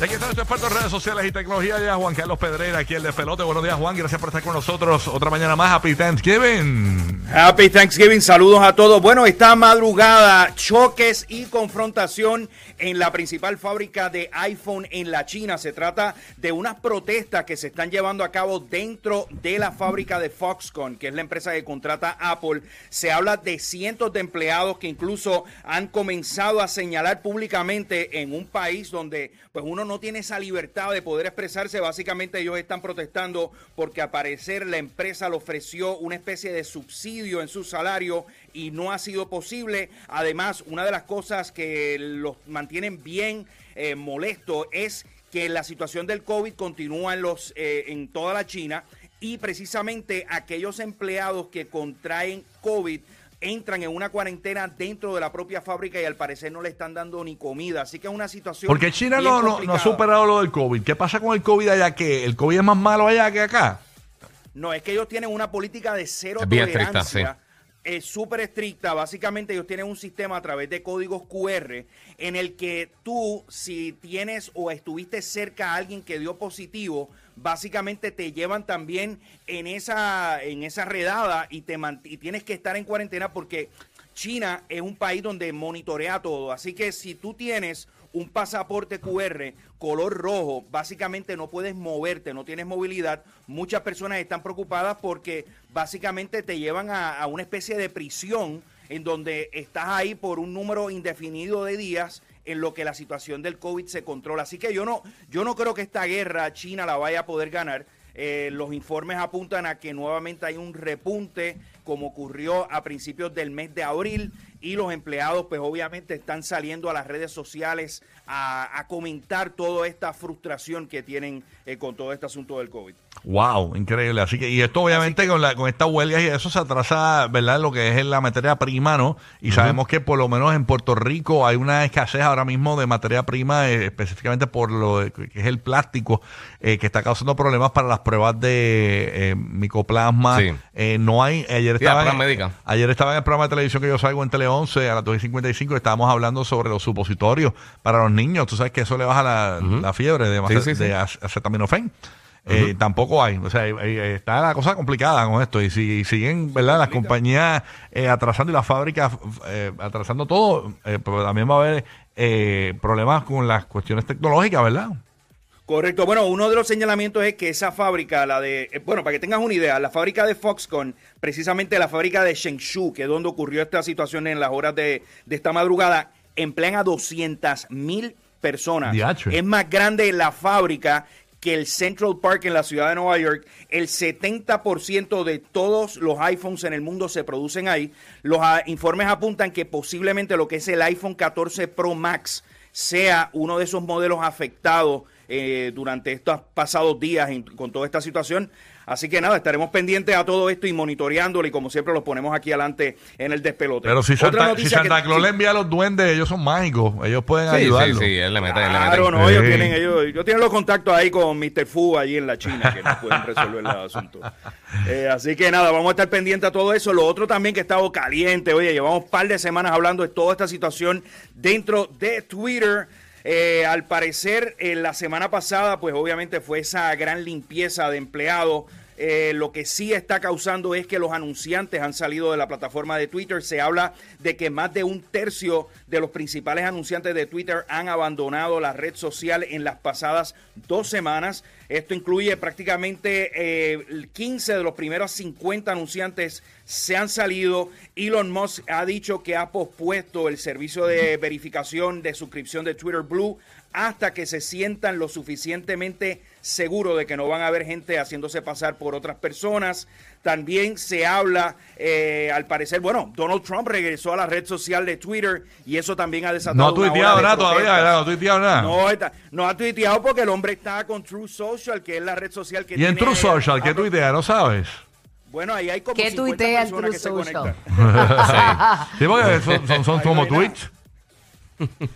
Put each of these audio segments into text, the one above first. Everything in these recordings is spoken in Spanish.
Aquí está nuestro experto en redes sociales y tecnología, ya Juan Carlos Pedrera, aquí el de Pelote. Buenos días, Juan. Gracias por estar con nosotros. Otra mañana más. Happy Thanksgiving. Happy Thanksgiving, saludos a todos. Bueno, esta madrugada, choques y confrontación en la principal fábrica de iPhone en la China. Se trata de unas protestas que se están llevando a cabo dentro de la fábrica de Foxconn, que es la empresa que contrata Apple. Se habla de cientos de empleados que incluso han comenzado a señalar públicamente en un país donde pues uno no tiene esa libertad de poder expresarse. Básicamente ellos están protestando porque al parecer la empresa le ofreció una especie de subsidio en su salario y no ha sido posible. Además, una de las cosas que los mantienen bien eh, molestos es que la situación del COVID continúa en, los, eh, en toda la China y precisamente aquellos empleados que contraen COVID entran en una cuarentena dentro de la propia fábrica y al parecer no le están dando ni comida. Así que es una situación. Porque China bien no, no, no ha superado lo del COVID. ¿Qué pasa con el COVID allá? ¿Que el COVID es más malo allá que acá? No, es que ellos tienen una política de cero Es bien estricta, tolerancia. Es súper estricta. Básicamente ellos tienen un sistema a través de códigos QR en el que tú, si tienes o estuviste cerca a alguien que dio positivo, básicamente te llevan también en esa, en esa redada y, te y tienes que estar en cuarentena porque China es un país donde monitorea todo. Así que si tú tienes un pasaporte QR color rojo, básicamente no puedes moverte, no tienes movilidad. Muchas personas están preocupadas porque básicamente te llevan a, a una especie de prisión en donde estás ahí por un número indefinido de días en lo que la situación del COVID se controla. Así que yo no, yo no creo que esta guerra China la vaya a poder ganar. Eh, los informes apuntan a que nuevamente hay un repunte como ocurrió a principios del mes de abril y los empleados pues obviamente están saliendo a las redes sociales a, comentar toda esta frustración que tienen eh, con todo este asunto del COVID. Wow, increíble. Así que, y esto obviamente con, la, con estas huelgas y eso se atrasa, ¿verdad? Lo que es la materia prima, ¿no? Y sabemos que por lo menos en Puerto Rico hay una escasez ahora mismo de materia prima, eh, específicamente por lo de- que es el plástico, eh, que está causando problemas para las pruebas de eh, micoplasma. Sí. Eh, no hay, ayer Sí, estaba, en, médica. ayer estaba en el programa de televisión que yo salgo en Tele 11 a las 2.55 estábamos hablando sobre los supositorios para los niños. Tú sabes que eso le baja la, la fiebre de, Sí, de ac- acetaminofén. Eh, tampoco hay. O sea, eh, está la cosa complicada con esto. Y si siguen, ¿verdad? Las compañías eh, atrasando y las fábricas eh, atrasando todo, eh, pero también va a haber eh, problemas con las cuestiones tecnológicas, ¿verdad? Correcto. Bueno, uno de los señalamientos es que esa fábrica, la de, eh, bueno, para que tengas una idea, la fábrica de Foxconn, precisamente la fábrica de Shengshu, que es donde ocurrió esta situación en las horas de, de esta madrugada, emplean a 200 mil personas. Es más grande la fábrica que el Central Park en la ciudad de Nueva York. El 70% de todos los iPhones en el mundo se producen ahí. Los ah, informes apuntan que posiblemente lo que es el iPhone 14 Pro Max sea uno de esos modelos afectados eh, durante estos pasados días en- con toda esta situación. Así que nada, estaremos pendientes a todo esto y monitoreándolo y como siempre lo ponemos aquí adelante en el despelote. Pero si Santa, si Santa Claus sí. le envía a los duendes, ellos son mágicos. Ellos pueden Sí, sí, ayudarlo. sí, él le mete, él le mete. Claro, no, ellos Sí. tienen, ellos, ellos tienen los contactos ahí con Mr. Fu allí en la China que nos pueden resolver el asunto. Eh, así que nada, vamos a estar pendientes a todo eso. Lo otro también que ha estado caliente, oye, llevamos un par de semanas hablando de toda esta situación dentro de Twitter. Eh, al parecer, eh, la semana pasada, pues obviamente fue esa gran limpieza de empleados. Eh, lo que sí está causando es que los anunciantes han salido de la plataforma de Twitter. Se habla de que más de un tercio de los principales anunciantes de Twitter han abandonado la red social en las pasadas dos semanas. Esto incluye prácticamente eh, 15 de los primeros 50 anunciantes se han salido. Elon Musk ha dicho que ha pospuesto el servicio de verificación de suscripción de Twitter Blue hasta que se sientan lo suficientemente seguros de que no van a haber gente haciéndose pasar por otras personas. También se habla, eh, al parecer, bueno, Donald Trump regresó a la red social de Twitter y eso también ha desatado No ha tuiteado nada todavía. No ha tuiteado nada. No, está- no ha tuiteado porque el hombre está con True Social, que es la red social que y en tiene- True Social, ¿qué tuitea? ¿No sabes? Bueno, ahí hay como ¿Qué 50 tuitea en personas True que se Social? conectan. Sí, porque son, son, son como tweets.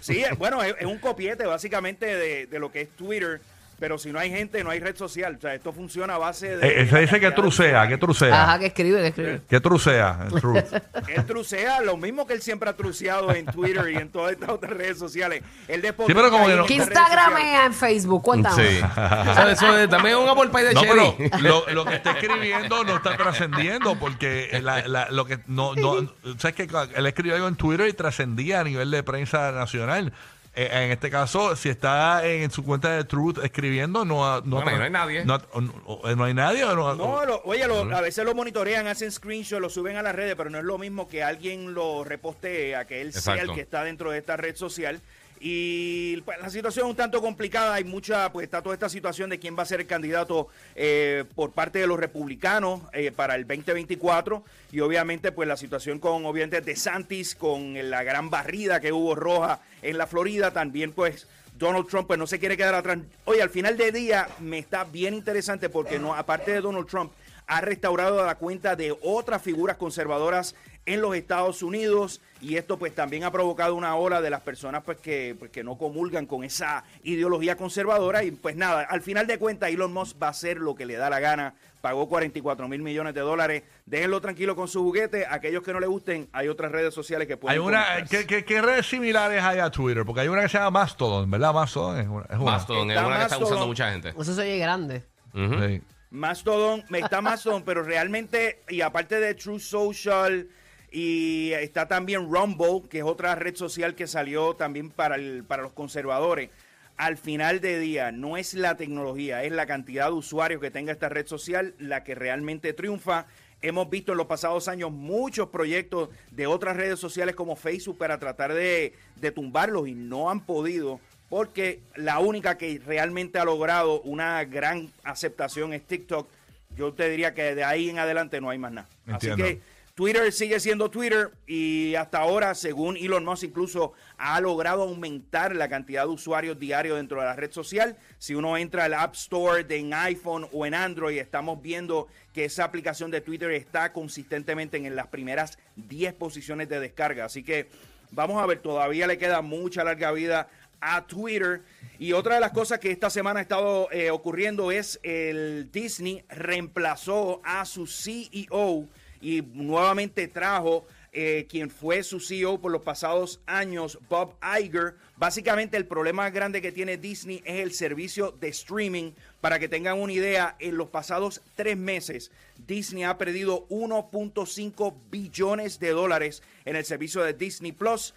Sí, eh, bueno, es, es un copiete básicamente de, de lo que es Twitter. Pero si no hay gente, no hay red social. O sea, esto funciona a base de. Eh, eh, se dice que de trucea, que trucea. Ajá, que escribe, que escribe. Que trucea. Él trucea lo mismo que él siempre ha truceado en Twitter y en todas estas otras redes sociales. Él después Sí, pero como que no- Que Instagramea en Facebook, cuéntame. Sí. Eso, eso es también un apple pie de No, pero lo, lo que está escribiendo no está trascendiendo porque la- la- lo que no, no sabes que él escribió algo en Twitter y trascendía a nivel de prensa nacional. Eh, en este caso, si está en su cuenta de Truth escribiendo, no, ha- no, Bueno, no hay nadie. No, no- no hay nadie. o no- No, lo- oye, lo- a veces lo monitorean, hacen screenshot, lo suben a las redes, pero no es lo mismo que alguien lo repostee, a que él sea Exacto. el que está dentro de esta red social. Y pues, la situación es un tanto complicada, hay mucha, pues está toda esta situación de quién va a ser el candidato eh, por parte de los republicanos eh, para el 2024 y obviamente pues la situación con obviamente de Santis, con la gran barrida que hubo roja en la Florida, también pues Donald Trump pues no se quiere quedar atrás. Oye, al final del día me está bien interesante porque no, aparte de Donald Trump, ha restaurado la cuenta de otras figuras conservadoras en los Estados Unidos y esto pues también ha provocado una ola de las personas pues que, pues, que no comulgan con esa ideología conservadora y pues nada, al final de cuentas Elon Musk va a hacer lo que le da la gana, pagó 44 mil millones de dólares, déjenlo tranquilo con su juguete, aquellos que no le gusten, hay otras redes sociales que pueden Hay una. ¿qué, qué, qué redes similares hay a Twitter? Porque hay una que se llama Mastodon, ¿verdad? Mastodon es una. Es una. Mastodon es Está una que está usando mucha gente. Eso se oye grande. Sí. Mastodon, me está Mastodon, pero realmente, y aparte de True Social, y está también Rumble, que es otra red social que salió también para, el, para los conservadores. Al final de día, no es la tecnología, es la cantidad de usuarios que tenga esta red social la que realmente triunfa. Hemos visto en los pasados años muchos proyectos de otras redes sociales como Facebook para tratar de, de tumbarlos y no han podido porque la única que realmente ha logrado una gran aceptación es TikTok. Yo te diría que de ahí en adelante no hay más nada. Entiendo. Así que Twitter sigue siendo Twitter y hasta ahora, según Elon Musk, incluso ha logrado aumentar la cantidad de usuarios diarios dentro de la red social. Si uno entra al App Store de en iPhone o en Android, estamos viendo que esa aplicación de Twitter está consistentemente en las primeras 10 posiciones de descarga. Así que vamos a ver, todavía le queda mucha larga vida a Twitter. Y otra de las cosas que esta semana ha estado eh, ocurriendo es el Disney reemplazó a su CEO y nuevamente trajo eh, quien fue su CEO por los pasados años, Bob Iger. Básicamente el problema grande que tiene Disney es el servicio de streaming. Para que tengan una idea, en los pasados tres meses, Disney ha perdido 1.5 billones de dólares en el servicio de Disney Plus.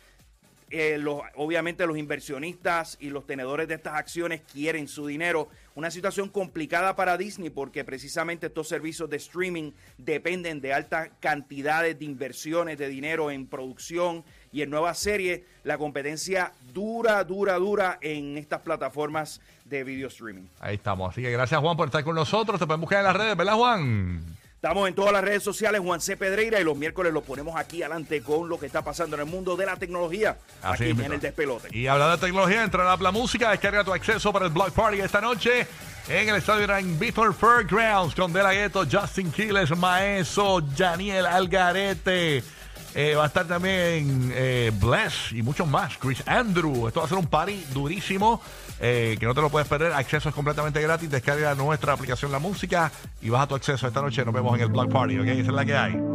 Eh, los- obviamente los inversionistas y los tenedores de estas acciones quieren su dinero. Una situación complicada para Disney porque precisamente estos servicios de streaming dependen de altas cantidades de inversiones de dinero en producción y en nuevas series. La competencia dura, dura, dura en estas plataformas de video streaming. Ahí estamos. Así que gracias, Juan, por estar con nosotros. Te pueden buscar en las redes, ¿verdad, Juan? Estamos en todas las redes sociales, Juan C. Pedreira, y los miércoles lo ponemos aquí adelante con lo que está pasando en el mundo de la tecnología, Así aquí mismo. en el despelote. Y hablando de tecnología, entra a la música, descarga tu acceso para el Block Party esta noche en el estadio en Beaton Fairgrounds con De La Ghetto, Justin Quiles, Maeso, Daniel Algarete. Eh, va a estar también eh, Bless y muchos más. Chris Andrew. Esto va a ser un party durísimo eh, que no te lo puedes perder. Acceso es completamente gratis. Descarga nuestra aplicación La Música y baja tu acceso esta noche. Nos vemos en el Block Party. ¿ok? Esa es la que hay.